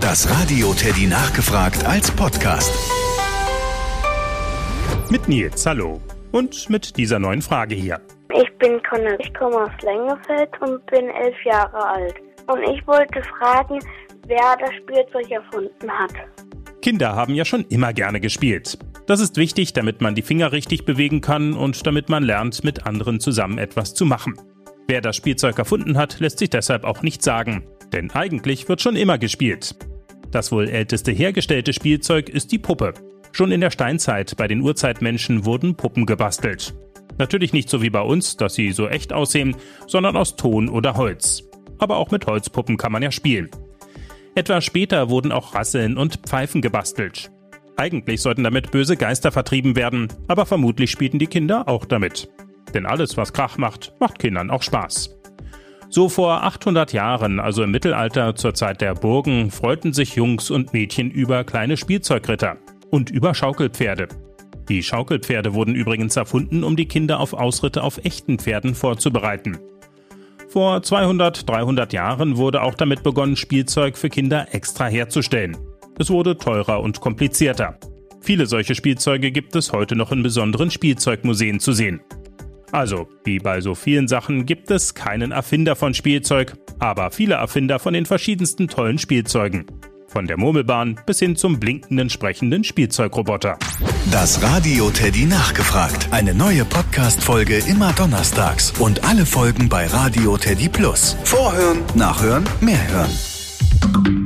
Das Radio Teddy nachgefragt als Podcast. Mit Nils, hallo. Und mit dieser neuen Frage hier. Ich bin Conny, ich komme aus Lengefeld und bin elf Jahre alt. Und ich wollte fragen, wer das Spielzeug erfunden hat. Kinder haben ja schon immer gerne gespielt. Das ist wichtig, damit man die Finger richtig bewegen kann und damit man lernt, mit anderen zusammen etwas zu machen. Wer das Spielzeug erfunden hat, lässt sich deshalb auch nicht sagen. Denn eigentlich wird schon immer gespielt. Das wohl älteste hergestellte Spielzeug ist die Puppe. Schon in der Steinzeit bei den Urzeitmenschen wurden Puppen gebastelt. Natürlich nicht so wie bei uns, dass sie so echt aussehen, sondern aus Ton oder Holz. Aber auch mit Holzpuppen kann man ja spielen. Etwas später wurden auch Rasseln und Pfeifen gebastelt. Eigentlich sollten damit böse Geister vertrieben werden, aber vermutlich spielten die Kinder auch damit. Denn alles, was Krach macht, macht Kindern auch Spaß. So vor 800 Jahren, also im Mittelalter zur Zeit der Burgen, freuten sich Jungs und Mädchen über kleine Spielzeugritter und über Schaukelpferde. Die Schaukelpferde wurden übrigens erfunden, um die Kinder auf Ausritte auf echten Pferden vorzubereiten. Vor 200, 300 Jahren wurde auch damit begonnen, Spielzeug für Kinder extra herzustellen. Es wurde teurer und komplizierter. Viele solche Spielzeuge gibt es heute noch in besonderen Spielzeugmuseen zu sehen. Also, wie bei so vielen Sachen gibt es keinen Erfinder von Spielzeug, aber viele Erfinder von den verschiedensten tollen Spielzeugen. Von der Murmelbahn bis hin zum blinkenden, sprechenden Spielzeugroboter. Das Radio Teddy nachgefragt. Eine neue Podcast-Folge immer donnerstags und alle Folgen bei Radio Teddy Plus. Vorhören, nachhören, mehr hören.